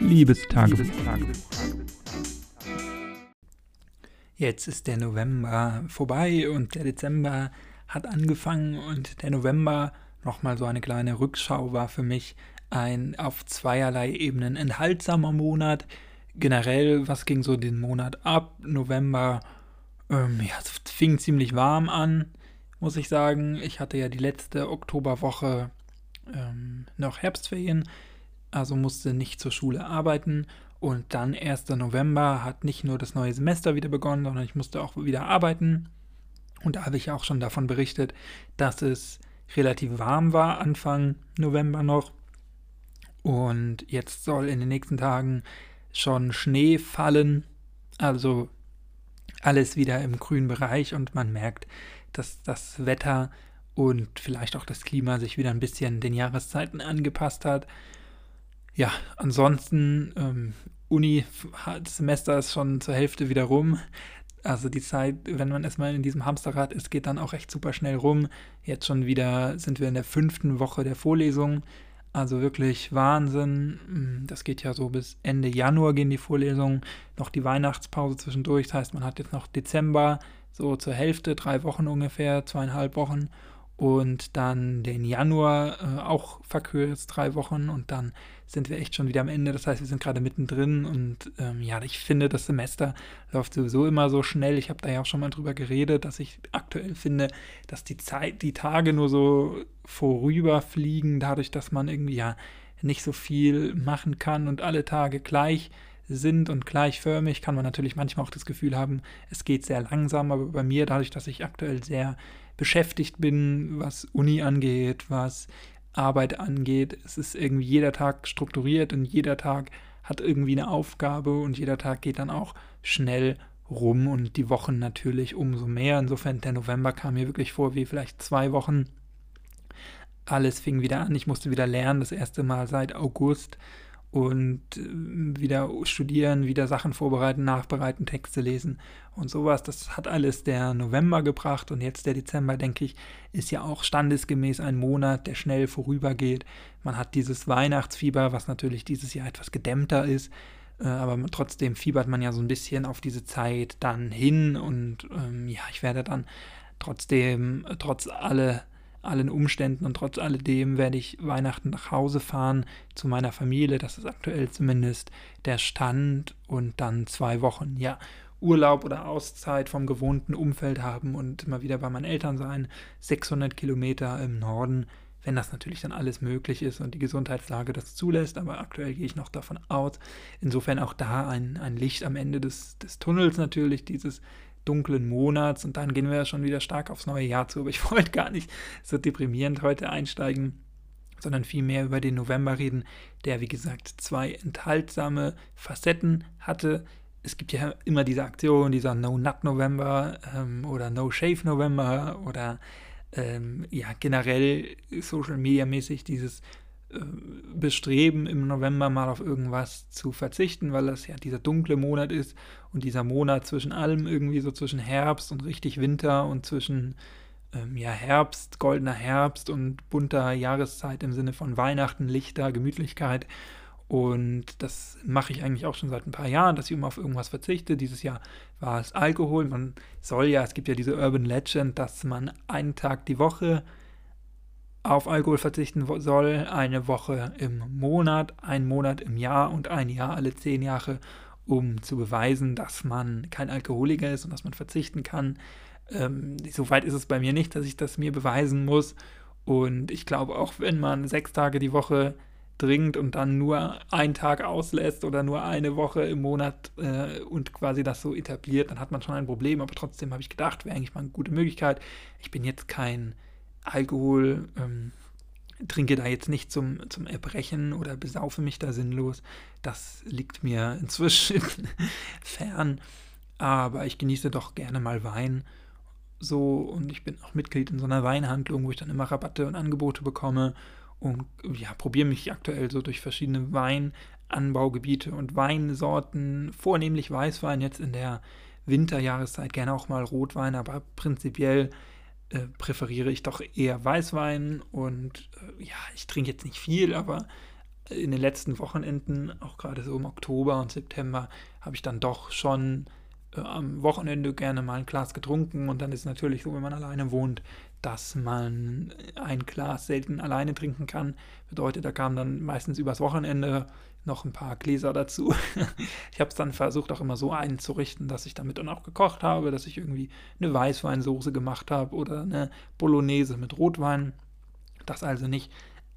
Liebestagebuch. Jetzt ist der November vorbei und der Dezember hat angefangen und der November, nochmal so eine kleine Rückschau, war für mich ein auf zweierlei Ebenen enthaltsamer Monat. Generell, was ging so den Monat ab? November, ähm, ja, es fing ziemlich warm an, muss ich sagen. Ich hatte ja die letzte Oktoberwoche ähm, noch Herbstferien also musste nicht zur Schule arbeiten. Und dann 1. November hat nicht nur das neue Semester wieder begonnen, sondern ich musste auch wieder arbeiten. Und da habe ich auch schon davon berichtet, dass es relativ warm war, Anfang November noch. Und jetzt soll in den nächsten Tagen schon Schnee fallen. Also alles wieder im grünen Bereich und man merkt, dass das Wetter und vielleicht auch das Klima sich wieder ein bisschen den Jahreszeiten angepasst hat ja, ansonsten, ähm, Uni, das Semester ist schon zur Hälfte wieder rum. Also die Zeit, wenn man erstmal in diesem Hamsterrad ist, geht dann auch echt super schnell rum. Jetzt schon wieder sind wir in der fünften Woche der Vorlesung. Also wirklich Wahnsinn. Mm, das geht ja so bis Ende Januar gehen die Vorlesungen. Noch die Weihnachtspause zwischendurch. Das heißt, man hat jetzt noch Dezember, so zur Hälfte, drei Wochen ungefähr, zweieinhalb Wochen und dann den Januar äh, auch verkürzt, drei Wochen und dann sind wir echt schon wieder am Ende. Das heißt, wir sind gerade mittendrin und ähm, ja, ich finde, das Semester läuft sowieso immer so schnell. Ich habe da ja auch schon mal drüber geredet, dass ich aktuell finde, dass die Zeit, die Tage nur so vorüberfliegen, dadurch, dass man irgendwie ja nicht so viel machen kann und alle Tage gleich sind und gleichförmig, kann man natürlich manchmal auch das Gefühl haben, es geht sehr langsam, aber bei mir, dadurch, dass ich aktuell sehr beschäftigt bin, was Uni angeht, was Arbeit angeht. Es ist irgendwie jeder Tag strukturiert und jeder Tag hat irgendwie eine Aufgabe und jeder Tag geht dann auch schnell rum und die Wochen natürlich umso mehr. Insofern der November kam mir wirklich vor wie vielleicht zwei Wochen. Alles fing wieder an. Ich musste wieder lernen, das erste Mal seit August und äh, wieder studieren, wieder Sachen vorbereiten, nachbereiten, Texte lesen und sowas. Das hat alles der November gebracht und jetzt der Dezember, denke ich, ist ja auch standesgemäß ein Monat, der schnell vorübergeht. Man hat dieses Weihnachtsfieber, was natürlich dieses Jahr etwas gedämmter ist, äh, aber trotzdem fiebert man ja so ein bisschen auf diese Zeit dann hin und ähm, ja, ich werde dann trotzdem, trotz aller allen Umständen und trotz alledem werde ich Weihnachten nach Hause fahren zu meiner Familie. Das ist aktuell zumindest der Stand und dann zwei Wochen, ja, Urlaub oder Auszeit vom gewohnten Umfeld haben und mal wieder bei meinen Eltern sein. 600 Kilometer im Norden, wenn das natürlich dann alles möglich ist und die Gesundheitslage das zulässt. Aber aktuell gehe ich noch davon aus. Insofern auch da ein, ein Licht am Ende des, des Tunnels natürlich, dieses dunklen Monats und dann gehen wir schon wieder stark aufs neue Jahr zu. Aber ich wollte gar nicht so deprimierend heute einsteigen, sondern vielmehr über den November reden, der wie gesagt zwei enthaltsame Facetten hatte. Es gibt ja immer diese Aktion, dieser No-Nut-November ähm, oder No-Shave-November oder ähm, ja generell Social-Media-mäßig dieses bestreben, im November mal auf irgendwas zu verzichten, weil das ja dieser dunkle Monat ist und dieser Monat zwischen allem irgendwie so zwischen Herbst und richtig Winter und zwischen ähm, ja, Herbst, goldener Herbst und bunter Jahreszeit im Sinne von Weihnachten, Lichter, Gemütlichkeit. Und das mache ich eigentlich auch schon seit ein paar Jahren, dass ich immer auf irgendwas verzichte. Dieses Jahr war es Alkohol. Man soll ja, es gibt ja diese Urban Legend, dass man einen Tag die Woche auf Alkohol verzichten soll, eine Woche im Monat, ein Monat im Jahr und ein Jahr alle zehn Jahre, um zu beweisen, dass man kein Alkoholiker ist und dass man verzichten kann. Ähm, Soweit ist es bei mir nicht, dass ich das mir beweisen muss. Und ich glaube, auch wenn man sechs Tage die Woche trinkt und dann nur einen Tag auslässt oder nur eine Woche im Monat äh, und quasi das so etabliert, dann hat man schon ein Problem. Aber trotzdem habe ich gedacht, wäre eigentlich mal eine gute Möglichkeit. Ich bin jetzt kein Alkohol, ähm, trinke da jetzt nicht zum, zum Erbrechen oder besaufe mich da sinnlos. Das liegt mir inzwischen fern. Aber ich genieße doch gerne mal Wein. So, und ich bin auch Mitglied in so einer Weinhandlung, wo ich dann immer Rabatte und Angebote bekomme. Und ja, probiere mich aktuell so durch verschiedene Weinanbaugebiete und Weinsorten, vornehmlich Weißwein jetzt in der Winterjahreszeit, gerne auch mal Rotwein, aber prinzipiell äh, präferiere ich doch eher Weißwein und äh, ja, ich trinke jetzt nicht viel, aber in den letzten Wochenenden, auch gerade so im Oktober und September, habe ich dann doch schon äh, am Wochenende gerne mal ein Glas getrunken und dann ist es natürlich so, wenn man alleine wohnt, dass man ein Glas selten alleine trinken kann. Bedeutet, da kamen dann meistens übers Wochenende noch ein paar Gläser dazu. ich habe es dann versucht, auch immer so einzurichten, dass ich damit dann auch gekocht habe, dass ich irgendwie eine Weißweinsoße gemacht habe oder eine Bolognese mit Rotwein. Dass also nicht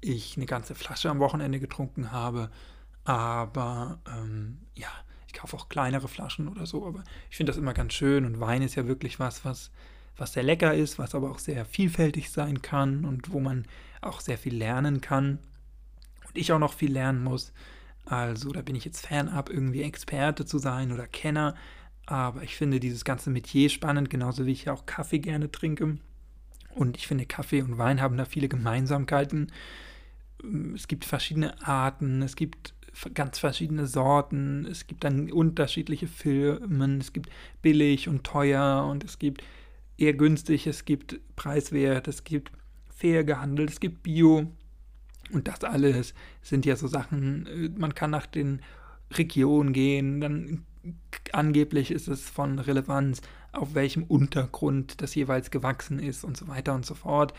ich eine ganze Flasche am Wochenende getrunken habe, aber ähm, ja, ich kaufe auch kleinere Flaschen oder so, aber ich finde das immer ganz schön und Wein ist ja wirklich was, was, was sehr lecker ist, was aber auch sehr vielfältig sein kann und wo man auch sehr viel lernen kann und ich auch noch viel lernen muss. Also da bin ich jetzt fernab, irgendwie Experte zu sein oder Kenner, aber ich finde dieses ganze Metier spannend, genauso wie ich auch Kaffee gerne trinke. Und ich finde, Kaffee und Wein haben da viele Gemeinsamkeiten. Es gibt verschiedene Arten, es gibt ganz verschiedene Sorten, es gibt dann unterschiedliche Firmen, es gibt billig und teuer und es gibt eher günstig, es gibt preiswert, es gibt fair gehandelt, es gibt Bio. Und das alles sind ja so Sachen, äh, man kann nach den Regionen gehen, dann angeblich ist es von Relevanz, auf welchem Untergrund das jeweils gewachsen ist und so weiter und so fort.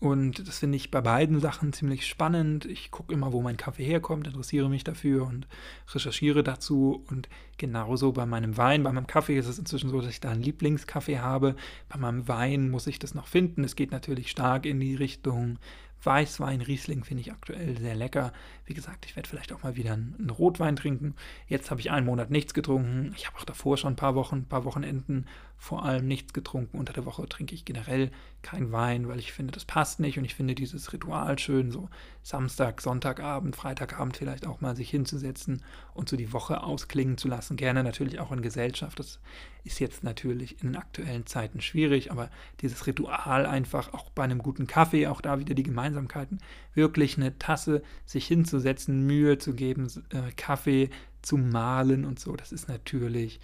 Und das finde ich bei beiden Sachen ziemlich spannend. Ich gucke immer, wo mein Kaffee herkommt, interessiere mich dafür und recherchiere dazu. Und genauso bei meinem Wein. Bei meinem Kaffee ist es inzwischen so, dass ich da einen Lieblingskaffee habe. Bei meinem Wein muss ich das noch finden. Es geht natürlich stark in die Richtung Weißwein, Riesling finde ich aktuell sehr lecker. Wie gesagt, ich werde vielleicht auch mal wieder einen Rotwein trinken. Jetzt habe ich einen Monat nichts getrunken. Ich habe auch davor schon ein paar Wochen, ein paar Wochenenden vor allem nichts getrunken. Unter der Woche trinke ich generell keinen Wein, weil ich finde, das passt nicht und ich finde dieses Ritual schön, so Samstag, Sonntagabend, Freitagabend vielleicht auch mal sich hinzusetzen und so die Woche ausklingen zu lassen. Gerne natürlich auch in Gesellschaft. Das ist jetzt natürlich in aktuellen Zeiten schwierig, aber dieses Ritual einfach auch bei einem guten Kaffee, auch da wieder die Gemeinsamkeiten, wirklich eine Tasse sich hinzusetzen, Mühe zu geben, äh, Kaffee zu mahlen und so, das ist natürlich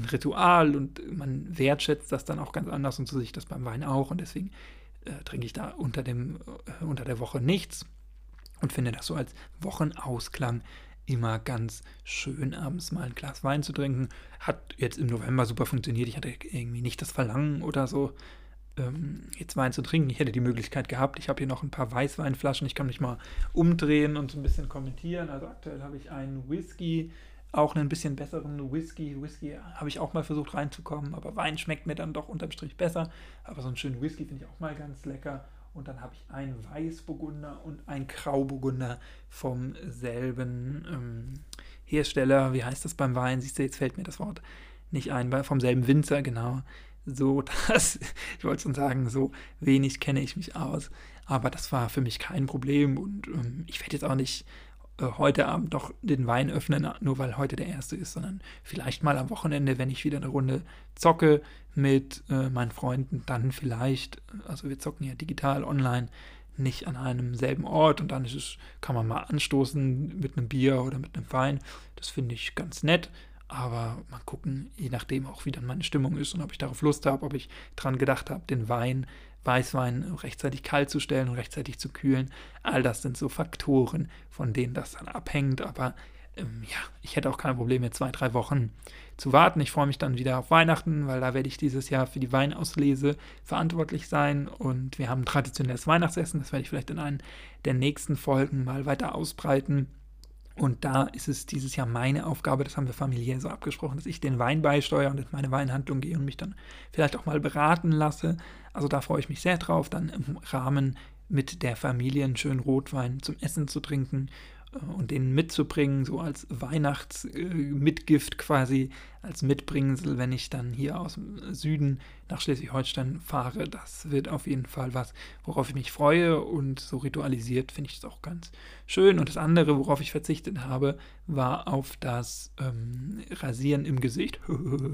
ein Ritual und man wertschätzt das dann auch ganz anders und so sehe ich das beim Wein auch und deswegen äh, trinke ich da unter, dem, äh, unter der Woche nichts und finde das so als Wochenausklang immer ganz schön, abends mal ein Glas Wein zu trinken. Hat jetzt im November super funktioniert. Ich hatte irgendwie nicht das Verlangen oder so, ähm, jetzt Wein zu trinken. Ich hätte die Möglichkeit gehabt. Ich habe hier noch ein paar Weißweinflaschen. Ich kann mich mal umdrehen und so ein bisschen kommentieren. Also aktuell habe ich einen Whisky, auch einen bisschen besseren Whisky. Whisky habe ich auch mal versucht reinzukommen, aber Wein schmeckt mir dann doch unterm Strich besser. Aber so einen schönen Whisky finde ich auch mal ganz lecker. Und dann habe ich einen Weißburgunder und einen Grauburgunder vom selben ähm, Hersteller. Wie heißt das beim Wein? Siehst du, jetzt fällt mir das Wort nicht ein. Vom selben Winzer, genau. So, dass, ich wollte schon sagen, so wenig kenne ich mich aus. Aber das war für mich kein Problem. Und ähm, ich werde jetzt auch nicht heute Abend noch den Wein öffnen, nur weil heute der erste ist, sondern vielleicht mal am Wochenende, wenn ich wieder eine Runde zocke mit äh, meinen Freunden, dann vielleicht, also wir zocken ja digital online, nicht an einem selben Ort und dann es, kann man mal anstoßen mit einem Bier oder mit einem Wein. Das finde ich ganz nett. Aber mal gucken, je nachdem auch, wie dann meine Stimmung ist und ob ich darauf Lust habe, ob ich dran gedacht habe, den Wein Weißwein rechtzeitig kalt zu stellen und rechtzeitig zu kühlen. All das sind so Faktoren, von denen das dann abhängt. Aber ähm, ja, ich hätte auch kein Problem, jetzt zwei, drei Wochen zu warten. Ich freue mich dann wieder auf Weihnachten, weil da werde ich dieses Jahr für die Weinauslese verantwortlich sein. Und wir haben traditionelles Weihnachtsessen. Das werde ich vielleicht in einer der nächsten Folgen mal weiter ausbreiten. Und da ist es dieses Jahr meine Aufgabe, das haben wir familiär so abgesprochen, dass ich den Wein beisteuere und in meine Weinhandlung gehe und mich dann vielleicht auch mal beraten lasse. Also da freue ich mich sehr drauf, dann im Rahmen mit der Familie einen schönen Rotwein zum Essen zu trinken und den mitzubringen, so als Weihnachtsmitgift quasi, als Mitbringsel, wenn ich dann hier aus dem Süden nach Schleswig-Holstein fahre. Das wird auf jeden Fall was, worauf ich mich freue und so ritualisiert finde ich es auch ganz schön. Und das andere, worauf ich verzichtet habe, war auf das ähm, Rasieren im Gesicht.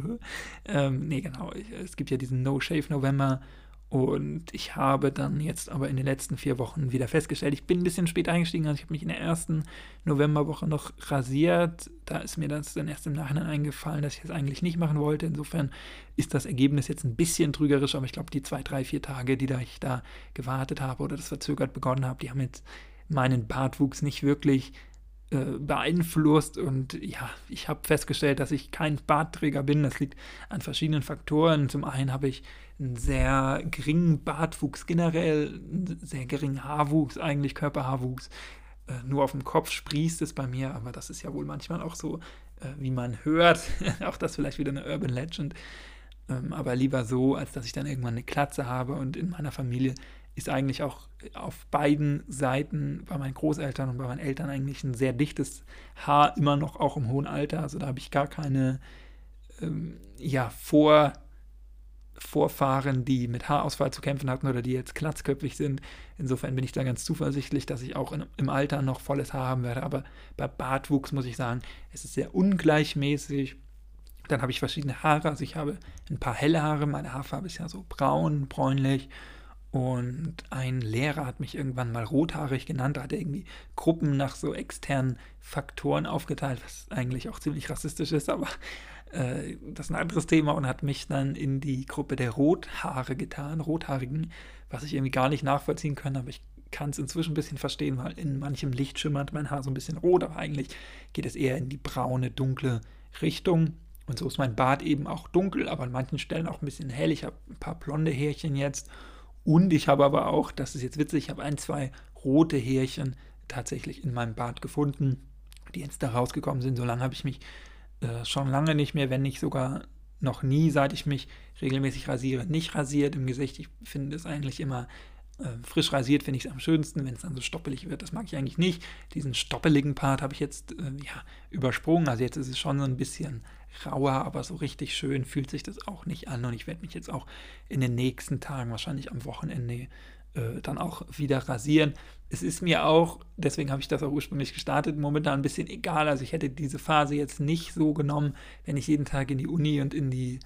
ähm, nee, genau, es gibt ja diesen No-Shave-November und ich habe dann jetzt aber in den letzten vier Wochen wieder festgestellt, ich bin ein bisschen spät eingestiegen. Also ich habe mich in der ersten Novemberwoche noch rasiert. Da ist mir das dann erst im Nachhinein eingefallen, dass ich das eigentlich nicht machen wollte. Insofern ist das Ergebnis jetzt ein bisschen trügerisch, aber ich glaube, die zwei, drei, vier Tage, die da ich da gewartet habe oder das verzögert begonnen habe, die haben jetzt meinen Bartwuchs nicht wirklich äh, beeinflusst und ja, ich habe festgestellt, dass ich kein Bartträger bin. Das liegt an verschiedenen Faktoren. Zum einen habe ich einen sehr geringen Bartwuchs generell, einen sehr geringen Haarwuchs, eigentlich Körperhaarwuchs. Äh, nur auf dem Kopf sprießt es bei mir, aber das ist ja wohl manchmal auch so, äh, wie man hört. auch das vielleicht wieder eine Urban Legend. Ähm, aber lieber so, als dass ich dann irgendwann eine Klatze habe und in meiner Familie ist eigentlich auch auf beiden Seiten bei meinen Großeltern und bei meinen Eltern eigentlich ein sehr dichtes Haar, immer noch auch im hohen Alter. Also da habe ich gar keine ähm, ja, Vor, Vorfahren, die mit Haarausfall zu kämpfen hatten oder die jetzt klatzköpfig sind. Insofern bin ich da ganz zuversichtlich, dass ich auch in, im Alter noch volles Haar haben werde. Aber bei Bartwuchs muss ich sagen, es ist sehr ungleichmäßig. Dann habe ich verschiedene Haare. Also ich habe ein paar helle Haare. Meine Haarfarbe ist ja so braun, bräunlich. Und ein Lehrer hat mich irgendwann mal rothaarig genannt, da hat er irgendwie Gruppen nach so externen Faktoren aufgeteilt, was eigentlich auch ziemlich rassistisch ist, aber äh, das ist ein anderes Thema und hat mich dann in die Gruppe der Rothaare getan, Rothaarigen, was ich irgendwie gar nicht nachvollziehen kann, aber ich kann es inzwischen ein bisschen verstehen, weil in manchem Licht schimmert mein Haar so ein bisschen rot, aber eigentlich geht es eher in die braune, dunkle Richtung. Und so ist mein Bart eben auch dunkel, aber an manchen Stellen auch ein bisschen hell. Ich habe ein paar blonde Härchen jetzt und ich habe aber auch, das ist jetzt witzig, ich habe ein, zwei rote Härchen tatsächlich in meinem Bart gefunden, die jetzt da rausgekommen sind. So lange habe ich mich äh, schon lange nicht mehr, wenn nicht sogar noch nie, seit ich mich regelmäßig rasiere, nicht rasiert im Gesicht. Ich finde es eigentlich immer äh, frisch rasiert, finde ich es am schönsten, wenn es dann so stoppelig wird. Das mag ich eigentlich nicht. Diesen stoppeligen Part habe ich jetzt äh, ja, übersprungen. Also jetzt ist es schon so ein bisschen rauer, aber so richtig schön fühlt sich das auch nicht an. Und ich werde mich jetzt auch in den nächsten Tagen, wahrscheinlich am Wochenende, äh, dann auch wieder rasieren. Es ist mir auch, deswegen habe ich das auch ursprünglich gestartet, momentan ein bisschen egal. Also ich hätte diese Phase jetzt nicht so genommen, wenn ich jeden Tag in die Uni und in die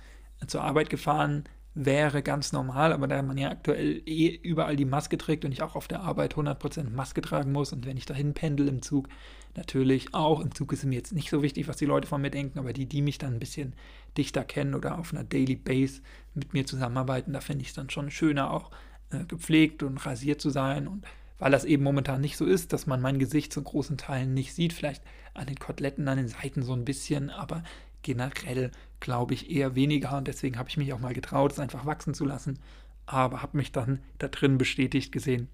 zur Arbeit gefahren wäre ganz normal, aber da man ja aktuell eh überall die Maske trägt und ich auch auf der Arbeit 100% Maske tragen muss und wenn ich dahin pendel im Zug, natürlich auch. Im Zug ist mir jetzt nicht so wichtig, was die Leute von mir denken, aber die, die mich dann ein bisschen dichter kennen oder auf einer Daily Base mit mir zusammenarbeiten, da finde ich es dann schon schöner, auch äh, gepflegt und rasiert zu sein und weil das eben momentan nicht so ist, dass man mein Gesicht zu großen Teilen nicht sieht, vielleicht an den Koteletten, an den Seiten so ein bisschen, aber generell glaube ich eher weniger und deswegen habe ich mich auch mal getraut, es einfach wachsen zu lassen, aber habe mich dann da drin bestätigt gesehen,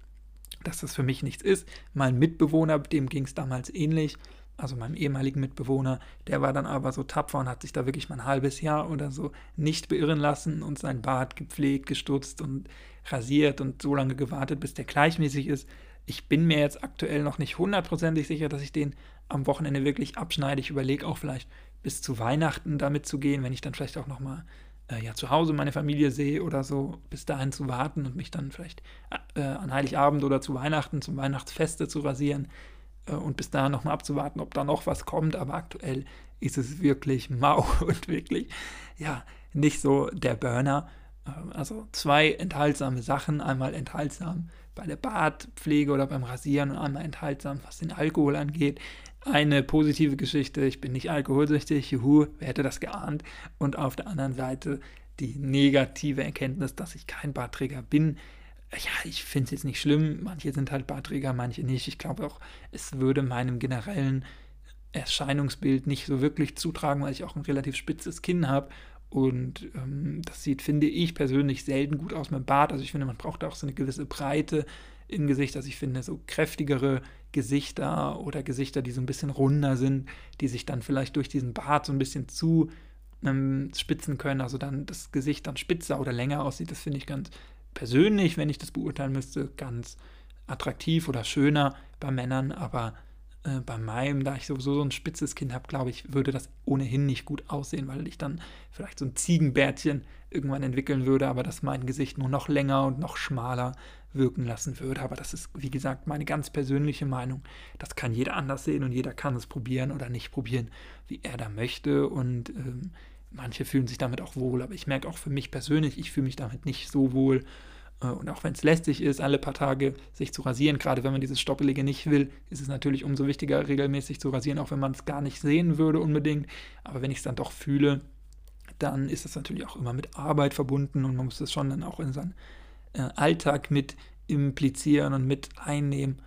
dass das für mich nichts ist. Mein Mitbewohner, dem ging es damals ähnlich, also meinem ehemaligen Mitbewohner, der war dann aber so tapfer und hat sich da wirklich mal ein halbes Jahr oder so nicht beirren lassen und sein Bart gepflegt, gestutzt und rasiert und so lange gewartet, bis der gleichmäßig ist. Ich bin mir jetzt aktuell noch nicht hundertprozentig sicher, dass ich den am Wochenende wirklich abschneide. Ich überlege auch vielleicht bis zu Weihnachten damit zu gehen, wenn ich dann vielleicht auch nochmal äh, ja, zu Hause meine Familie sehe oder so, bis dahin zu warten und mich dann vielleicht äh, an Heiligabend oder zu Weihnachten, zum Weihnachtsfeste zu rasieren äh, und bis dahin nochmal abzuwarten, ob da noch was kommt. Aber aktuell ist es wirklich mau und wirklich, ja, nicht so der Burner. Äh, also zwei enthaltsame Sachen, einmal enthaltsam bei der Bartpflege oder beim Rasieren und einmal enthaltsam, was den Alkohol angeht eine positive Geschichte, ich bin nicht alkoholsüchtig, juhu, wer hätte das geahnt? Und auf der anderen Seite die negative Erkenntnis, dass ich kein Barträger bin. Ja, ich finde es jetzt nicht schlimm, manche sind halt Barträger, manche nicht. Ich glaube auch, es würde meinem generellen Erscheinungsbild nicht so wirklich zutragen, weil ich auch ein relativ spitzes Kinn habe. Und ähm, das sieht, finde ich persönlich, selten gut aus mit dem Bart. Also ich finde, man braucht auch so eine gewisse Breite im Gesicht. Also ich finde, so kräftigere Gesichter oder Gesichter, die so ein bisschen runder sind, die sich dann vielleicht durch diesen Bart so ein bisschen zu ähm, spitzen können, also dann das Gesicht dann spitzer oder länger aussieht. Das finde ich ganz persönlich, wenn ich das beurteilen müsste, ganz attraktiv oder schöner bei Männern, aber äh, bei meinem, da ich sowieso so ein spitzes Kind habe, glaube ich, würde das ohnehin nicht gut aussehen, weil ich dann vielleicht so ein Ziegenbärtchen irgendwann entwickeln würde, aber dass mein Gesicht nur noch länger und noch schmaler wirken lassen würde. Aber das ist, wie gesagt, meine ganz persönliche Meinung. Das kann jeder anders sehen und jeder kann es probieren oder nicht probieren, wie er da möchte. Und ähm, manche fühlen sich damit auch wohl, aber ich merke auch für mich persönlich, ich fühle mich damit nicht so wohl. Äh, und auch wenn es lästig ist, alle paar Tage sich zu rasieren, gerade wenn man dieses Stoppelige nicht will, ist es natürlich umso wichtiger, regelmäßig zu rasieren, auch wenn man es gar nicht sehen würde unbedingt. Aber wenn ich es dann doch fühle, dann ist das natürlich auch immer mit Arbeit verbunden und man muss das schon dann auch in seinen Alltag mit implizieren und mit einnehmen.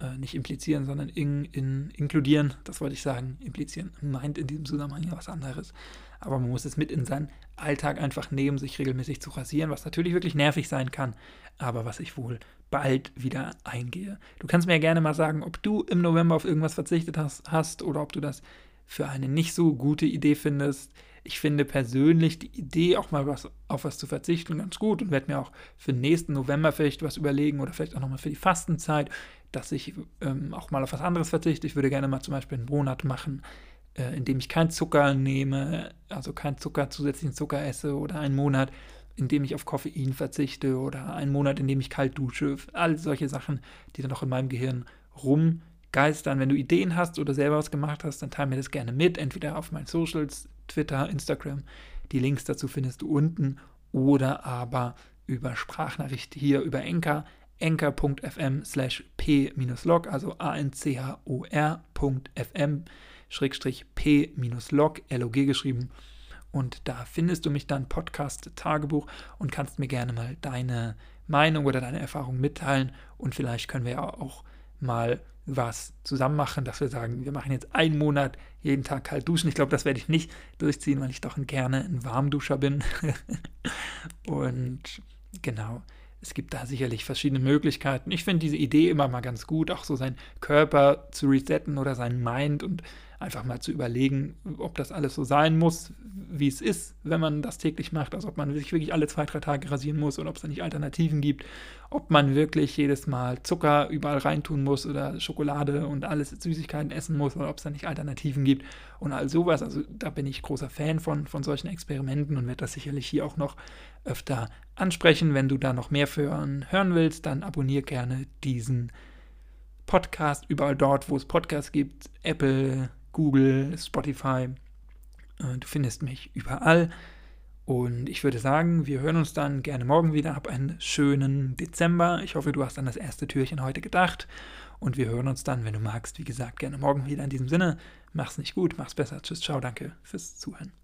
äh, nicht implizieren, sondern in, in, inkludieren, das wollte ich sagen, implizieren meint in diesem Zusammenhang ja was anderes. Aber man muss es mit in seinen Alltag einfach nehmen, sich regelmäßig zu rasieren, was natürlich wirklich nervig sein kann, aber was ich wohl bald wieder eingehe. Du kannst mir ja gerne mal sagen, ob du im November auf irgendwas verzichtet hast, hast oder ob du das für eine nicht so gute Idee findest. Ich finde persönlich die Idee, auch mal was, auf was zu verzichten, ganz gut und werde mir auch für den nächsten November vielleicht was überlegen oder vielleicht auch nochmal für die Fastenzeit, dass ich ähm, auch mal auf was anderes verzichte. Ich würde gerne mal zum Beispiel einen Monat machen, äh, in dem ich keinen Zucker nehme, also keinen Zucker, zusätzlichen Zucker esse oder einen Monat, in dem ich auf Koffein verzichte oder einen Monat, in dem ich kalt dusche. All solche Sachen, die dann noch in meinem Gehirn rumgeistern. Wenn du Ideen hast oder selber was gemacht hast, dann teile mir das gerne mit, entweder auf meinen Socials, Twitter, Instagram. Die Links dazu findest du unten oder aber über Sprachnachricht hier über Enker, enker.fm slash p-log, also a-n-c-h-o-r.fm schrägstrich p-log, L-O-G geschrieben. Und da findest du mich dann Podcast Tagebuch und kannst mir gerne mal deine Meinung oder deine Erfahrung mitteilen. Und vielleicht können wir ja auch mal was zusammen machen, dass wir sagen, wir machen jetzt einen Monat jeden Tag kalt duschen. Ich glaube, das werde ich nicht durchziehen, weil ich doch gerne ein Warmduscher bin. und genau, es gibt da sicherlich verschiedene Möglichkeiten. Ich finde diese Idee immer mal ganz gut, auch so seinen Körper zu resetten oder seinen Mind und einfach mal zu überlegen, ob das alles so sein muss, wie es ist, wenn man das täglich macht. Also ob man sich wirklich alle zwei, drei Tage rasieren muss oder ob es da nicht Alternativen gibt. Ob man wirklich jedes Mal Zucker überall reintun muss oder Schokolade und alles Süßigkeiten essen muss oder ob es da nicht Alternativen gibt und all sowas. Also da bin ich großer Fan von, von solchen Experimenten und werde das sicherlich hier auch noch öfter ansprechen. Wenn du da noch mehr hören, hören willst, dann abonniere gerne diesen Podcast überall dort, wo es Podcasts gibt. Apple, Google, Spotify. Äh, du findest mich überall. Und ich würde sagen, wir hören uns dann gerne morgen wieder. Hab einen schönen Dezember. Ich hoffe, du hast an das erste Türchen heute gedacht. Und wir hören uns dann, wenn du magst, wie gesagt, gerne morgen wieder. In diesem Sinne, mach's nicht gut, mach's besser. Tschüss, ciao, danke fürs Zuhören.